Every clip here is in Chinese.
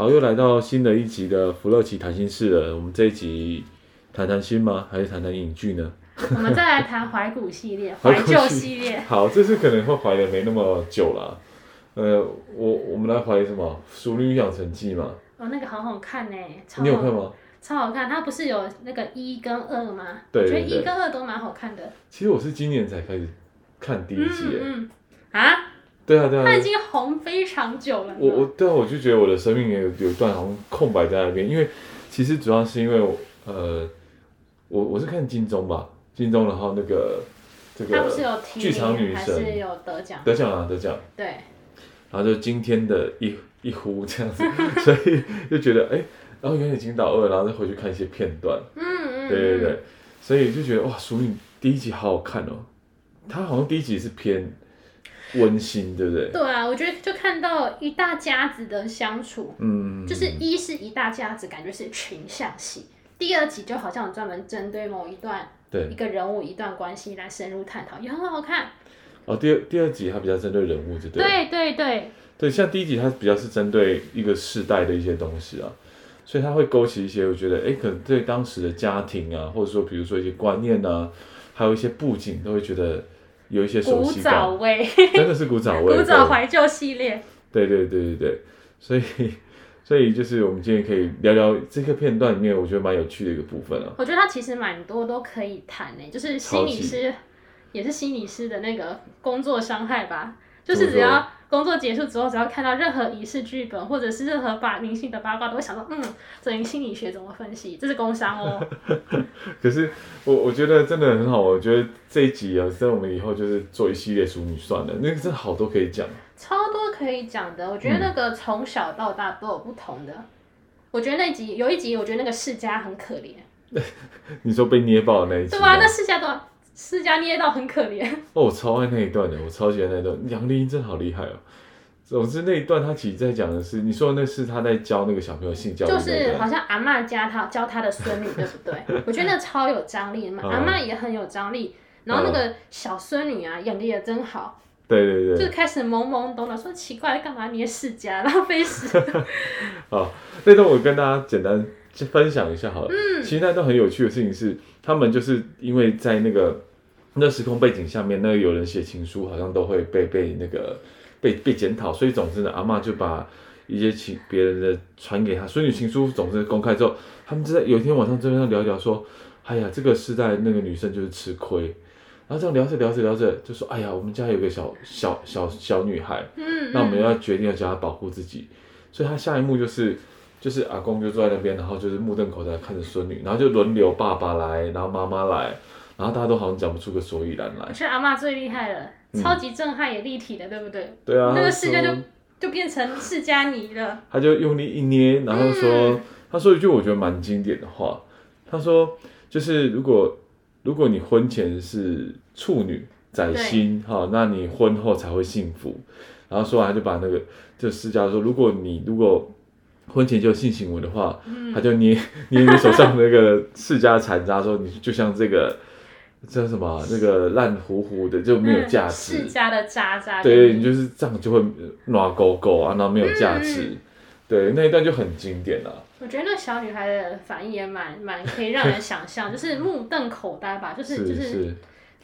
好，又来到新的一集的福乐奇谈心事了。我们这一集谈谈心吗？还是谈谈影剧呢？我们再来谈怀古系列、怀旧系列。好，这次可能会怀的没那么久了。呃，我我们来怀什么《熟女养成记》嘛？哦，那个好好看呢，超好，你有看吗？超好看，它不是有那个一跟二吗？对，对，对，我觉得一跟二都蛮好看的。其实我是今年才开始看第一集。嗯，嗯啊？对啊，对啊，他已经红非常久了。我我对啊，我就觉得我的生命也有有一段好像空白在那边，因为其实主要是因为我呃，我我是看金钟吧，金钟然后那个这个剧场女神是有得奖，得奖啊得奖。对。然后就今天的一一呼这样子，所以就觉得哎，然后原来已经到二，然后再回去看一些片段。嗯嗯。对对对，所以就觉得哇，淑女第一集好好看哦，他好像第一集是偏。温馨，对不对？对啊，我觉得就看到一大家子的相处，嗯，就是一是一大家子，感觉是群像戏。第二集就好像专门针对某一段，对一个人物一段关系来深入探讨，也很好看。哦，第二第二集它比较针对人物，对？对对对。对，像第一集它比较是针对一个世代的一些东西啊，所以它会勾起一些我觉得，哎，可能对当时的家庭啊，或者说比如说一些观念啊，还有一些布景，都会觉得。有一些熟悉感，古早味，真的是古早味，古早怀旧系列。对对对对对，所以 所以就是我们今天可以聊聊这个片段里面，我觉得蛮有趣的一个部分啊。我觉得它其实蛮多都可以谈诶，就是心理师也是心理师的那个工作伤害吧，就是只要。工作结束之后，只要看到任何仪式剧本，或者是任何把明星的八卦，都会想到，嗯，这人心理学怎么分析？这是工伤哦。可是我我觉得真的很好，我觉得这一集啊，在我们以后就是做一系列淑女算了，那个真的好多可以讲，超多可以讲的。我觉得那个从小到大都有不同的。嗯、我觉得那集有一集，我觉得那个世家很可怜。你说被捏爆的那一集？对啊，那世家都。世家捏到很可怜哦，我超爱那一段的，我超喜欢那一段。杨丽英真的好厉害哦。总之那一段他其实在讲的是，你说的那是他在教那个小朋友性教育，就是好像阿嬷教他教他的孙女，对不对？我觉得那超有张力嘛，阿嬷也很有张力。然后那个小孙女啊，演的也真好。对对对。就开始懵懵懂懂说奇怪，干嘛捏世家，浪费时间。好，那段我跟大家简单分享一下好了。嗯。其实那段很有趣的事情是，他们就是因为在那个。那时空背景下面，那个有人写情书，好像都会被被那个被被检讨，所以总之呢，阿嬷就把一些情别人的传给他孙女情书，总之公开之后，他们就在有一天晚上这边聊一聊，说，哎呀，这个时代那个女生就是吃亏，然后这样聊着聊着聊着，就说，哎呀，我们家有个小小小小女孩，嗯，那我们要决定要教她保护自己，所以她下一幕就是就是阿公就坐在那边，然后就是目瞪口呆看着孙女，然后就轮流爸爸来，然后妈妈来。然后大家都好像讲不出个所以然来。我觉得阿妈最厉害了，嗯、超级震撼也立体的，对不对？对啊。那个世界就就变成释迦尼了。他就用力一捏，然后说，嗯、他说一句我觉得蛮经典的话，他说就是如果如果你婚前是处女宰心哈、哦，那你婚后才会幸福。然后说完他就把那个就释迦说，如果你如果婚前就有性行为的话，嗯、他就捏 捏你手上那个释迦残渣，说你就像这个。这什么？那个烂糊糊的就没有价值。世家的渣渣。对，你就是这样就会暖狗狗啊，然后没有价值。嗯、对，那一段就很经典了、啊。我觉得那小女孩的反应也蛮蛮可以让人想象，就是目瞪口呆吧，就是是就是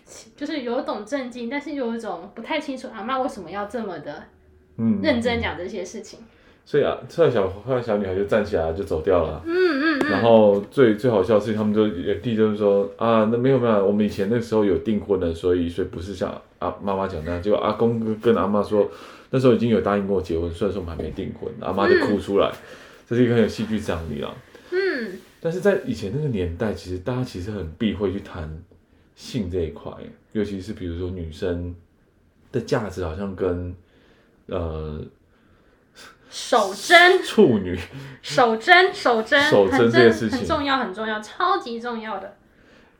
是就是有一种震惊，但是有一种不太清楚阿妈为什么要这么的认真讲这些事情。嗯所以啊，后来小后来小女孩就站起来就走掉了。嗯嗯，嗯然后最最好笑的是，他们就弟就是说啊，那没有没有，我们以前那时候有订婚的，所以所以不是像阿妈妈讲的，结果阿公跟跟阿妈说，那时候已经有答应过我结婚，虽然说我们还没订婚，阿妈就哭出来，嗯、这是一个很有戏剧张力啊。嗯。但是在以前那个年代，其实大家其实很避讳去谈性这一块，尤其是比如说女生的价值好像跟呃。守贞处女，守贞守贞，守贞这件事情很重要很重要，超级重要的。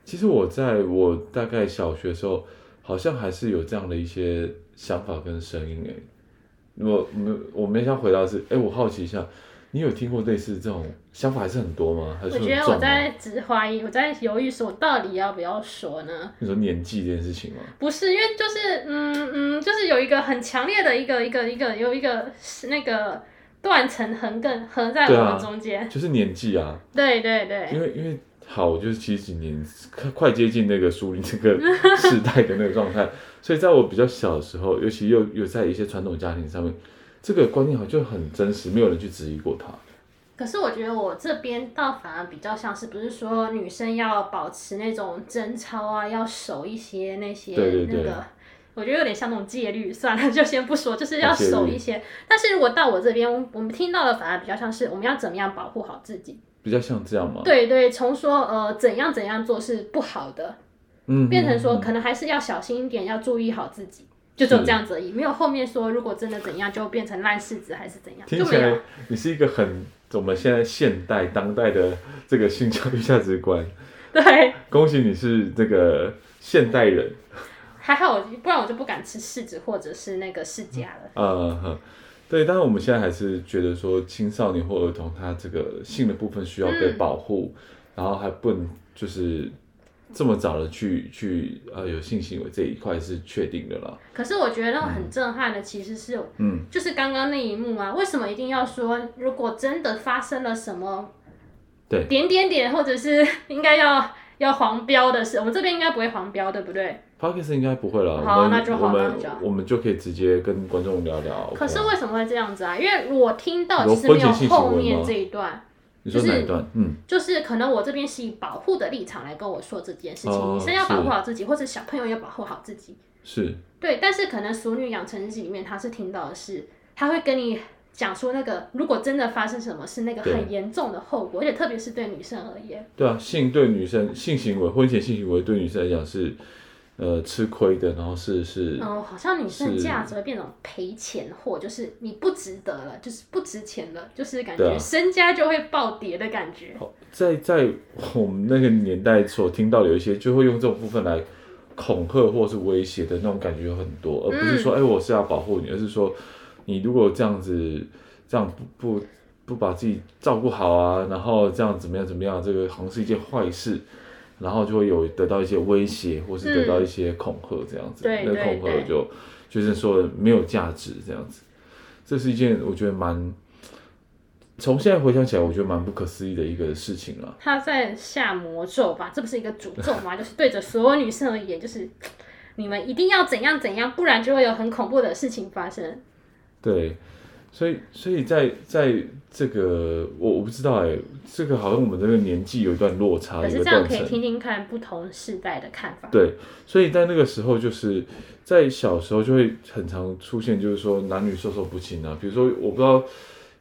其实我在我大概小学的时候，好像还是有这样的一些想法跟声音诶。我没我没想回答是，哎，我好奇一下，你有听过类似这种想法还是很多吗？还是？我觉得我在只怀疑，我在犹豫说，我到底要不要说呢？你说年纪这件事情吗？不是，因为就是嗯嗯，就是有一个很强烈的一个一个一个有一个是那个断层横亘横在我们中间，啊，就是年纪啊。对对对。因为因为好，就是其实几年，快接近那个树龄这个 时代的那个状态。所以在我比较小的时候，尤其又又在一些传统家庭上面，这个观念好像就很真实，没有人去质疑过他。可是我觉得我这边倒反而比较像是，不是说女生要保持那种贞操啊，要守一些那些对对对那个，我觉得有点像那种戒律。算了，就先不说，就是要守一些。但是如果到我这边，我们听到的反而比较像是我们要怎么样保护好自己，比较像这样吗？对对，从说呃怎样怎样做是不好的。嗯，变成说可能还是要小心一点，要注意好自己，就只有这样子而已，没有后面说如果真的怎样就变成烂柿子还是怎样。听起来你是一个很我们现在现代当代的这个性教育价值观。对，恭喜你是这个现代人。还好，不然我就不敢吃柿子或者是那个释迦了。嗯哼，对，但是我们现在还是觉得说青少年或儿童他这个性的部分需要被保护，嗯、然后还不能就是。这么早的去去呃有性行为这一块是确定的了。可是我觉得很震撼的其实是，嗯，就是刚刚那一幕啊，为什么一定要说如果真的发生了什么，对，点点点或者是应该要要黄标的事，我们这边应该不会黄标，对不对？Podcast 应该不会了。好，那就好，那就我们就可以直接跟观众聊聊。可是为什么会这样子啊？因为我听到其实没有后面这一段。就是，嗯，就是可能我这边是以保护的立场来跟我说这件事情，哦、女生要保护好自己，或者小朋友要保护好自己，是，对。但是可能《熟女养成日记》里面，他是听到的是，他会跟你讲说，那个如果真的发生什么是，那个很严重的后果，而且特别是对女生而言。对啊，性对女生性行为，婚前性行为对女生来讲是。呃，吃亏的，然后是是，哦，好像女生价值会变成赔钱货，就是你不值得了，就是不值钱了，就是感觉身家就会暴跌的感觉。好，在在我们那个年代所听到有一些，就会用这种部分来恐吓或是威胁的那种感觉有很多，而不是说，哎、嗯，我是要保护你，而是说，你如果这样子这样不不不把自己照顾好啊，然后这样怎么样怎么样，这个好像是一件坏事。然后就会有得到一些威胁，或是得到一些恐吓这样子，嗯、那恐吓就就是说没有价值这样子，这是一件我觉得蛮，从现在回想起来，我觉得蛮不可思议的一个事情了。他在下魔咒吧？这不是一个诅咒吗？就是对着所有女生而言，就是 你们一定要怎样怎样，不然就会有很恐怖的事情发生。对。所以，所以在在这个，我我不知道哎、欸，这个好像我们这个年纪有一段落差，可是这样可以听听看不同世代的看法。对，所以在那个时候，就是在小时候就会很常出现，就是说男女授受不亲啊。比如说，我不知道，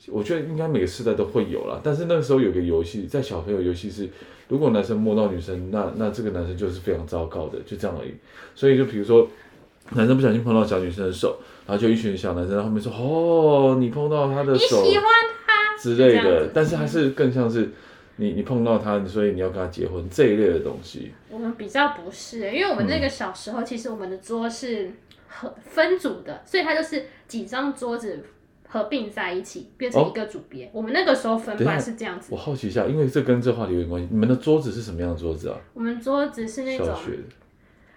我觉得应该每个世代都会有啦。但是那个时候有个游戏，在小朋友游戏是，如果男生摸到女生，那那这个男生就是非常糟糕的，就这样而已。所以就比如说，男生不小心碰到小女生的手。然后就一群小男生在后面说：“哦，你碰到他的手，你喜欢他之类的。”但是还是更像是你你碰到他，所以你要跟他结婚这一类的东西。我们比较不是，因为我们那个小时候，其实我们的桌是合分组的，所以它就是几张桌子合并在一起变成一个组别。哦、我们那个时候分班是这样子。我好奇一下，因为这跟这话题有点关系。你们的桌子是什么样的桌子啊？我们桌子是那种。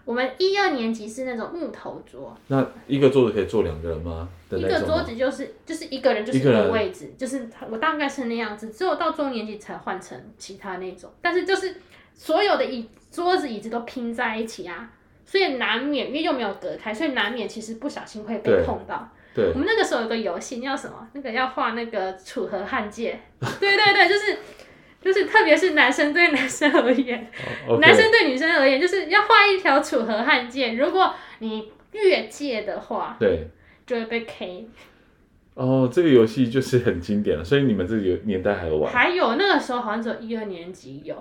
我们一二年级是那种木头桌，那一个桌子可以坐两个人吗？一个桌子就是就是一个人就是一个位置，就是我大概是那样子，只有到中年级才换成其他那种，但是就是所有的椅桌子椅子都拼在一起啊，所以难免因为又没有隔开，所以难免其实不小心会被碰到。对，对我们那个时候有个游戏叫什么？那个要画那个楚河汉界，对对对，就是。就是特别是男生对男生而言，oh, okay. 男生对女生而言，就是要画一条楚河汉界。如果你越界的话，对，就会被 K。哦，oh, 这个游戏就是很经典了，所以你们这个年代还有玩？还有那个时候好像只有一二年级有。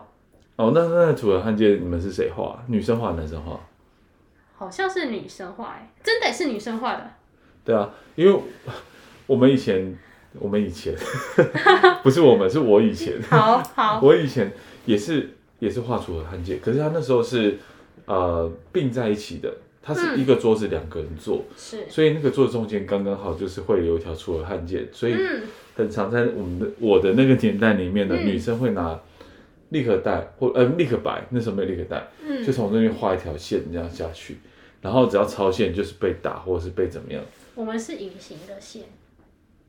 哦，oh, 那那楚河汉界你们是谁画？女生画，男生画？好像是女生画，哎，真的是女生画的。对啊，因为我们以前。我们以前。不是我们，是我以前。好好，我以前也是也是画楚河汉界，可是他那时候是呃并在一起的，他是一个桌子两个人坐，是、嗯，所以那个桌子中间刚刚好就是会有一条楚河汉界，所以很常在我们的我的那个年代里面的、嗯、女生会拿立可带或呃立可白，那时候没有立可带，嗯、就从那边画一条线这样下去，然后只要超线就是被打或者是被怎么样。我们是隐形的线。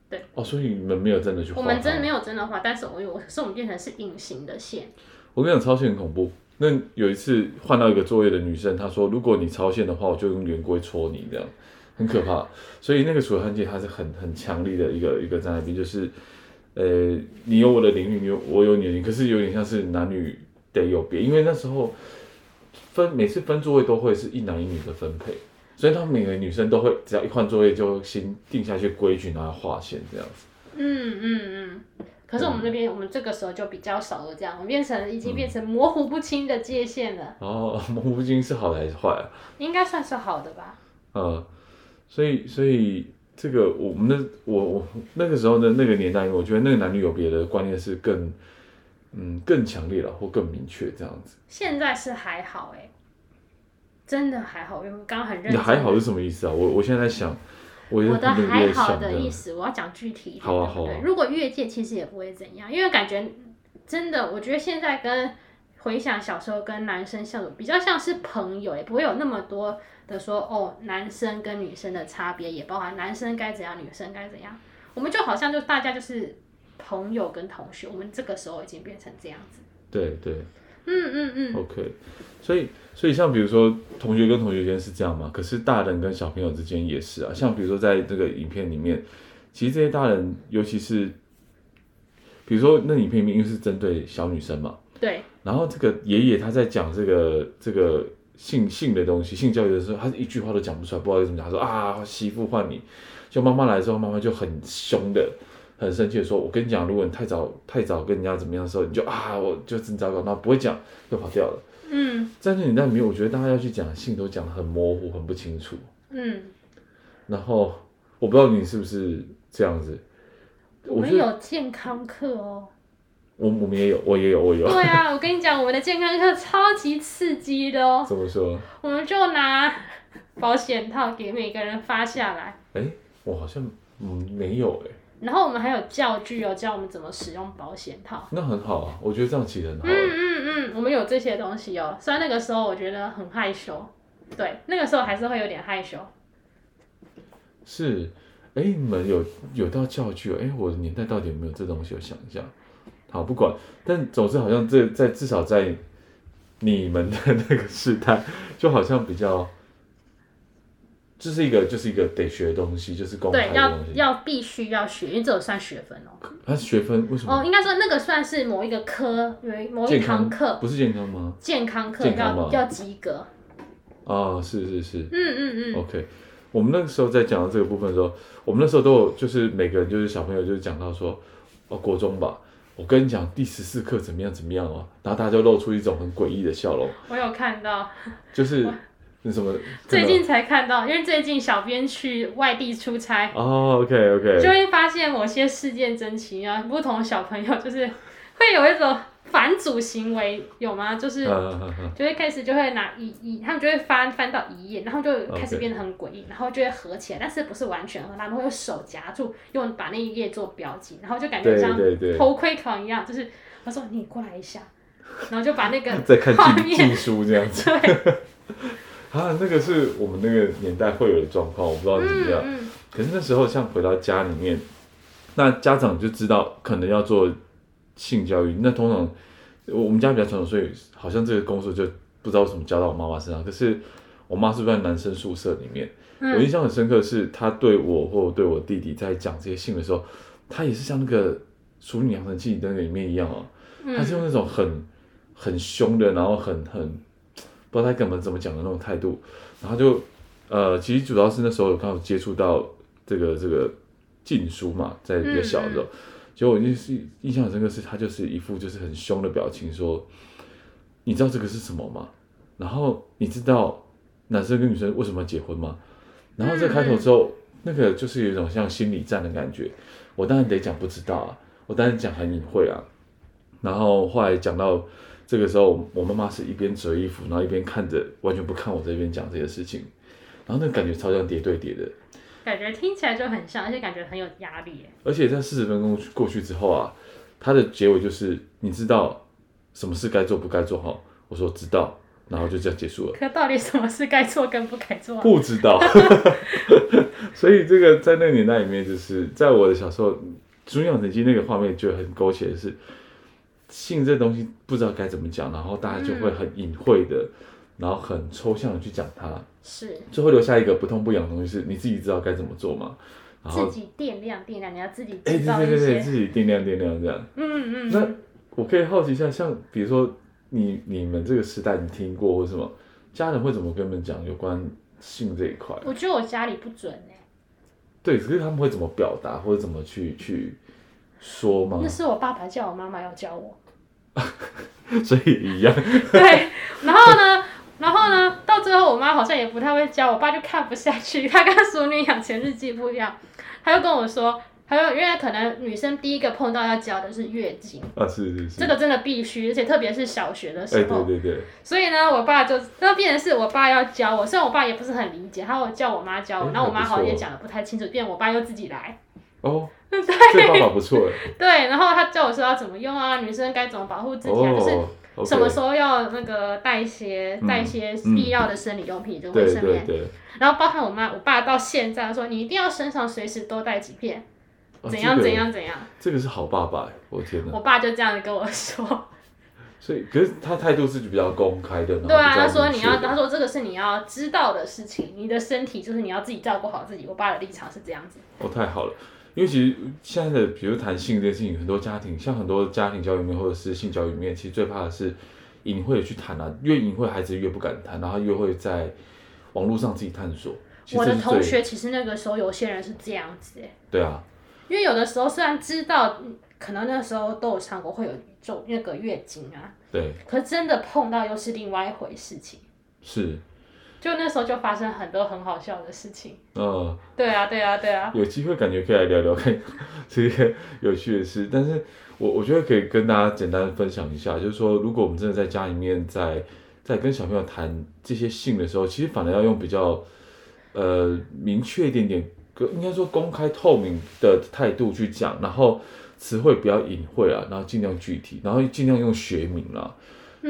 对哦，所以你们没有真的去画。我们真的没有真的画，但是我有，是我们变成是隐形的线。我跟你讲，超线很恐怖。那有一次换到一个作业的女生，她说：“如果你超线的话，我就用圆规戳你，这样很可怕。”所以那个楚河汉界它是很很强力的一个一个在那边，就是呃，你有我的领域，你有我有你的领域，可是有点像是男女得有别，因为那时候分每次分座位都会是一男一女的分配。所以，他们每个女生都会，只要一换作业，就先定下去规矩，然后划线这样子。嗯嗯嗯。可是我们那边，嗯、我们这个时候就比较少了，这样，我们变成已经变成模糊不清的界限了。嗯、哦，模糊不清是好的还是坏啊？应该算是好的吧。嗯，所以，所以这个我们的我我那个时候的那个年代，我觉得那个男女有别的观念是更嗯更强烈了，或更明确这样子。现在是还好哎、欸。真的还好，因为刚刚很认真。你还好是什么意思啊？我我现在在想，我，我的还好的意思，我要讲具体一点。好啊好啊。对，如果越界其实也不会怎样，因为感觉真的，我觉得现在跟回想小时候跟男生相处比较像是朋友，也不会有那么多的说哦，男生跟女生的差别，也包含男生该怎样，女生该怎样。我们就好像就大家就是朋友跟同学，我们这个时候已经变成这样子。对对。嗯嗯嗯。OK，所以。所以像比如说同学跟同学之间是这样嘛，可是大人跟小朋友之间也是啊。像比如说在这个影片里面，其实这些大人，尤其是比如说那影片里面因为是针对小女生嘛，对。然后这个爷爷他在讲这个这个性性的东西，性教育的时候，他是一句话都讲不出来，不知道为什么讲，他说啊媳妇换你，就妈妈来的时候，妈妈就很凶的、很生气的说，我跟你讲，如果你太早太早跟人家怎么样的时候，你就啊我就真糟糕，那不会讲就跑掉了。嗯，在那年代里面，我觉得大家要去讲性都讲的很模糊、很不清楚。嗯，然后我不知道你是不是这样子。我们有健康课哦。我我们也有，我也有，我有。对啊，我跟你讲，我们的健康课超级刺激的哦。怎么说？我们就拿保险套给每个人发下来。哎，我好像嗯没有哎。然后我们还有教具哦，教我们怎么使用保险套。那很好啊，我觉得这样其实很好。嗯嗯嗯，我们有这些东西哦。虽然那个时候我觉得很害羞，对，那个时候还是会有点害羞。是，哎，你们有有到教具哦？哎，我的年代到底有没有这东西？我想一下。好，不管，但总之好像这在至少在你们的那个时代，就好像比较。这是一个，就是一个得学的东西，就是公开的东西。对，要要必须要学，因为这有算学分哦。它是学分，为什么？哦，应该说那个算是某一个科，有某一堂课，不是健康吗？健康课要要及格。啊，是是是。嗯嗯嗯。OK，我们那个时候在讲到这个部分的时候，我们那时候都有，就是每个人就是小朋友就是讲到说，哦，国中吧，我跟你讲第十四课怎么样怎么样哦，然后大家就露出一种很诡异的笑容。我有看到。就是。那什么？最近才看到，因为最近小编去外地出差。哦，OK OK，就会发现某些事件真奇啊，不同小朋友就是会有一种反祖行为，有吗？就是就会开始就会拿一一，他们就会翻翻到一页，然后就开始变得很诡异，然后就会合起来，但是不是完全合，他们会用手夹住，用把那一页做标记，然后就感觉像头盔狂一样，就是他说你过来一下，然后就把那个 在看禁禁书这样子，对。啊，那个是我们那个年代会有的状况，我不知道怎么样。嗯嗯、可是那时候，像回到家里面，那家长就知道可能要做性教育。那通常我们家比较传统，所以好像这个工作就不知道为什么交到我妈妈身上。可是我妈是不是在男生宿舍里面？嗯、我印象很深刻，是她对我或对我弟弟在讲这些性的时候，她也是像那个《熟女养成记》那个里面一样哦，她是用那种很很凶的，然后很很。不知道他根本怎么讲的那种态度，然后就，呃，其实主要是那时候有刚好接触到这个这个禁书嘛，在比较小的时候，结果我就是印象很深刻，是他就是一副就是很凶的表情，说，你知道这个是什么吗？然后你知道男生跟女生为什么要结婚吗？然后在开头之后，那个就是有一种像心理战的感觉。我当然得讲不知道啊，我当然讲很隐晦啊。然后后来讲到这个时候，我妈妈是一边折衣服，然后一边看着，完全不看我这边讲这些事情。然后那个感觉超像叠对叠的，感觉听起来就很像，而且感觉很有压力。而且在四十分钟过去之后啊，它的结尾就是你知道什么事该做不该做哈。我说知道，然后就这样结束了。可到底什么事该做跟不该做？不知道。所以这个在那个年代里面，就是在我的小时候，《熟女养成记》那个画面就很勾起的是性这东西不知道该怎么讲，然后大家就会很隐晦的。嗯然后很抽象的去讲它，是最后留下一个不痛不痒的东西，是你自己知道该怎么做吗？然后自己掂量掂量，你要自己哎，对对对对，自己掂量掂量这样。嗯嗯。那我可以好奇一下，像比如说你你们这个时代，你听过或什么家人会怎么跟你们讲有关性这一块？我觉得我家里不准哎。对，可是他们会怎么表达或者怎么去去说吗？那是我爸爸叫我妈妈要教我，所以一样。对，然后呢？然后呢，到最后我妈好像也不太会教，我爸就看不下去。他跟《淑女养成日记》不一样，他就跟我说，他说因为可能女生第一个碰到要教的是月经啊，是是是，这个真的必须，而且特别是小学的时候，哎、对对对。所以呢，我爸就那变成是我爸要教我，虽然我爸也不是很理解，他会叫我妈教我，然后我妈好像也讲的不太清楚，变我爸又自己来。哦，对，这方法不错哎。对，然后他教我说要怎么用啊，女生该怎么保护自己啊，就是。什么时候要那个带一些带一些必要的生理用品，嗯、就卫生棉，然后包含我妈我爸到现在说，你一定要身上随时多带几片，怎样、哦、怎样怎样。这个是好爸爸，我天哪！我爸就这样子跟我说。所以，可是他态度是比较公开的。对啊，他说你要，他说这个是你要知道的事情，你的身体就是你要自己照顾好自己。我爸的立场是这样子。哦，太好了。因为其实现在的，比如谈性这件事情，很多家庭，像很多家庭教育面或者是性教育面，其实最怕的是隐晦的去谈啊，越隐晦孩子越不敢谈，然后越会在网络上自己探索。我的同学其实那个时候有些人是这样子哎。对啊。因为有的时候虽然知道，可能那时候都有上过会有种那个月经啊。对。可是真的碰到又是另外一回事情。是。就那时候就发生很多很好笑的事情。嗯，对啊，对啊，对啊。有机会感觉可以来聊聊看这些有趣的事，但是我我觉得可以跟大家简单分享一下，就是说，如果我们真的在家里面在在跟小朋友谈这些性的时候，其实反而要用比较呃明确一点点，应该说公开透明的态度去讲，然后词汇不要隐晦啊，然后尽量具体，然后尽量用学名啦，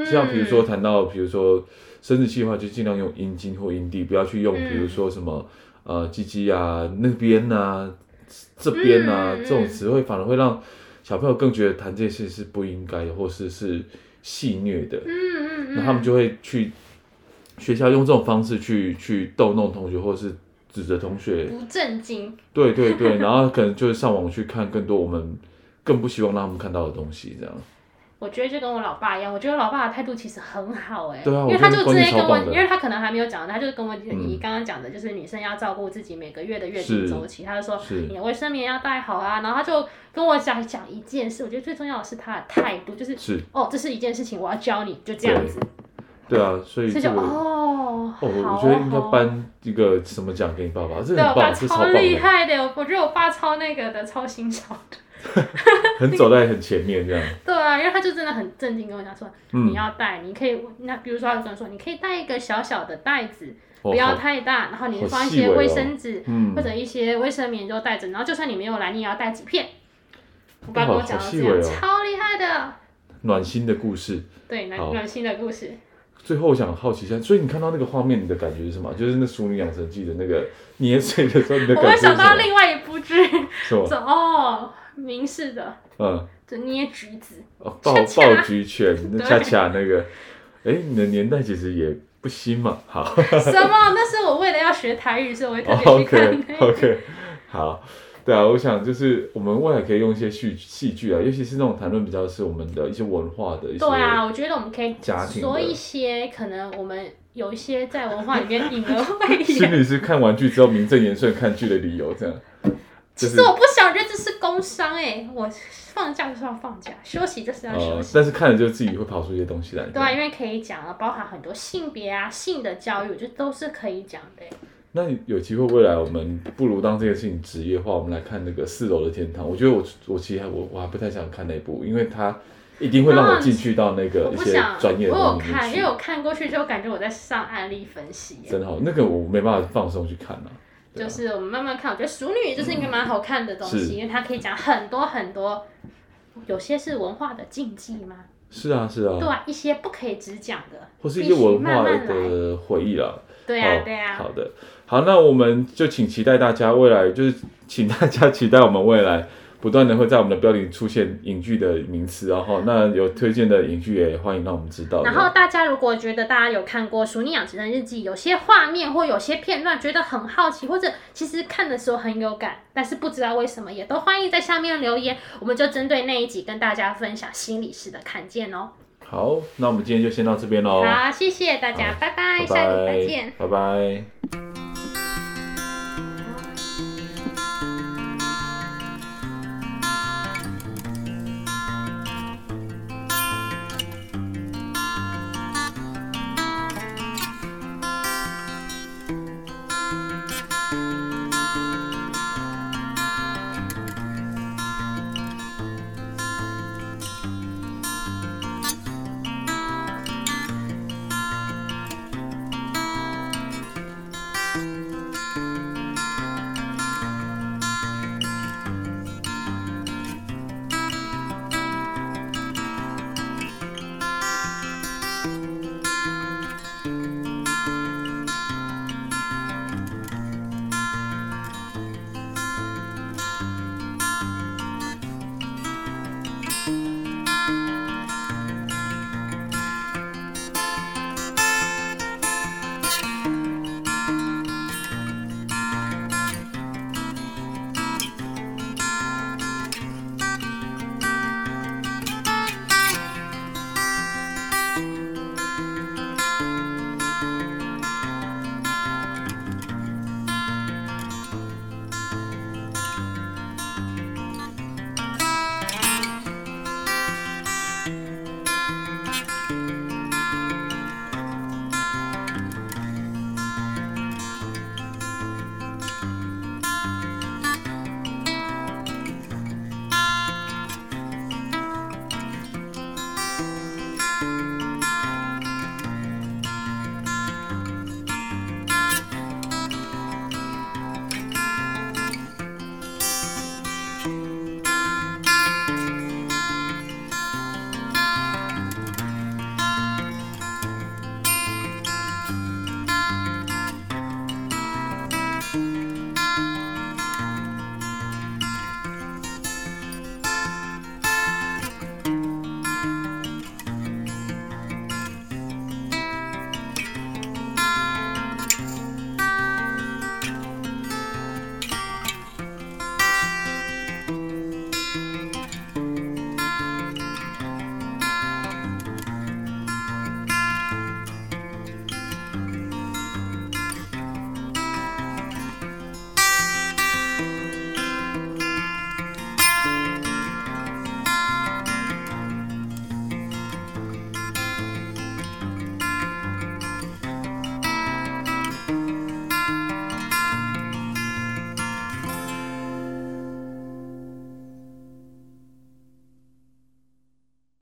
像比如说谈到比如说。生殖器的话，就尽量用阴茎或阴蒂，不要去用，比如说什么、嗯、呃鸡鸡啊那边啊这边啊、嗯、这种词汇，反而会让小朋友更觉得谈这些是不应该的，或是是戏虐的。嗯嗯嗯。那他们就会去学校用这种方式去去逗弄同学，或是指责同学不正经。对对对，然后可能就是上网去看更多我们更不希望让他们看到的东西，这样。我觉得就跟我老爸一样，我觉得老爸的态度其实很好哎、欸，啊、因为他就直接跟我，因为他可能还没有讲，他就跟我你刚刚讲的，就是女生要照顾自己每个月的月经周期，他就说你的卫生棉要带好啊，然后他就跟我讲讲一件事，我觉得最重要的是他的态度，就是，是哦，这是一件事情，我要教你，就这样子。对，啊，所以这个哦，哦，我觉得应该颁一个什么奖给你爸爸，这很棒，我爸超厉害的，我觉得我爸超那个的，超新潮的。很走在很前面这样。对啊，因为他就真的很正经跟我讲说，嗯、你要带，你可以那比如说他跟我说，你可以带一个小小的袋子，哦、不要太大，然后你放一些卫生纸、哦、或者一些卫生棉就带着，然后就算你没有来，你也要带几片。我爸跟我讲的这样，哦、超厉害的。暖心的故事。对，暖暖心的故事。最后我想好奇一下，所以你看到那个画面，你的感觉是什么？就是那《淑女养成记》的那个捏碎的时候，你的感觉是什么？我会想到另外一部剧，是吗？哦。明式的，嗯，就捏橘子，哦，抱抱橘拳，那恰恰那个，哎，你的年代其实也不新嘛，好。什么？那是我为了要学台语，所以我会特别去看。OK，OK，好，对啊，我想就是我们未来可以用一些戏戏剧啊，尤其是那种谈论比较是我们的一些文化的一些。对啊，我觉得我们可以说一些可能我们有一些在文化里面隐而未心里是看完剧之后名正言顺看剧的理由，这样。其实我不想，我觉得这是工伤哎。我放假就是要放假，休息就是要休息。但是看了就自己会跑出一些东西来。对啊，因为可以讲啊，包含很多性别啊、性的教育，我觉得都是可以讲的。那有机会未来我们不如当这件事情职业化，我们来看那个四楼的天堂。我觉得我我其实还我我还不太想看那部，因为它一定会让我进去到那个一些专业的东西。我有看，因为我看过去就感觉我在上案例分析。真好，那个我没办法放松去看啊。就是我们慢慢看，我觉得《熟女》就是一个蛮好看的东西，嗯、因为它可以讲很多很多，有些是文化的禁忌吗？是啊，是啊。对啊，一些不可以只讲的，或是一些文化的回忆啦。对啊，对啊。好的，好，那我们就请期待大家未来，就是请大家期待我们未来不断的会在我们的标题出现影剧的名词，然后那有推荐的影剧也欢迎让我们知道。然后大家如果觉得大家有看过《熟女养成的日记》，有些画面或有些片段觉得很好奇，或者其实看的时候很有感，但是不知道为什么，也都欢迎在下面留言，我们就针对那一集跟大家分享心理师的看见哦。好，那我们今天就先到这边喽。好，谢谢大家，拜拜，拜拜，下礼拜见，拜拜。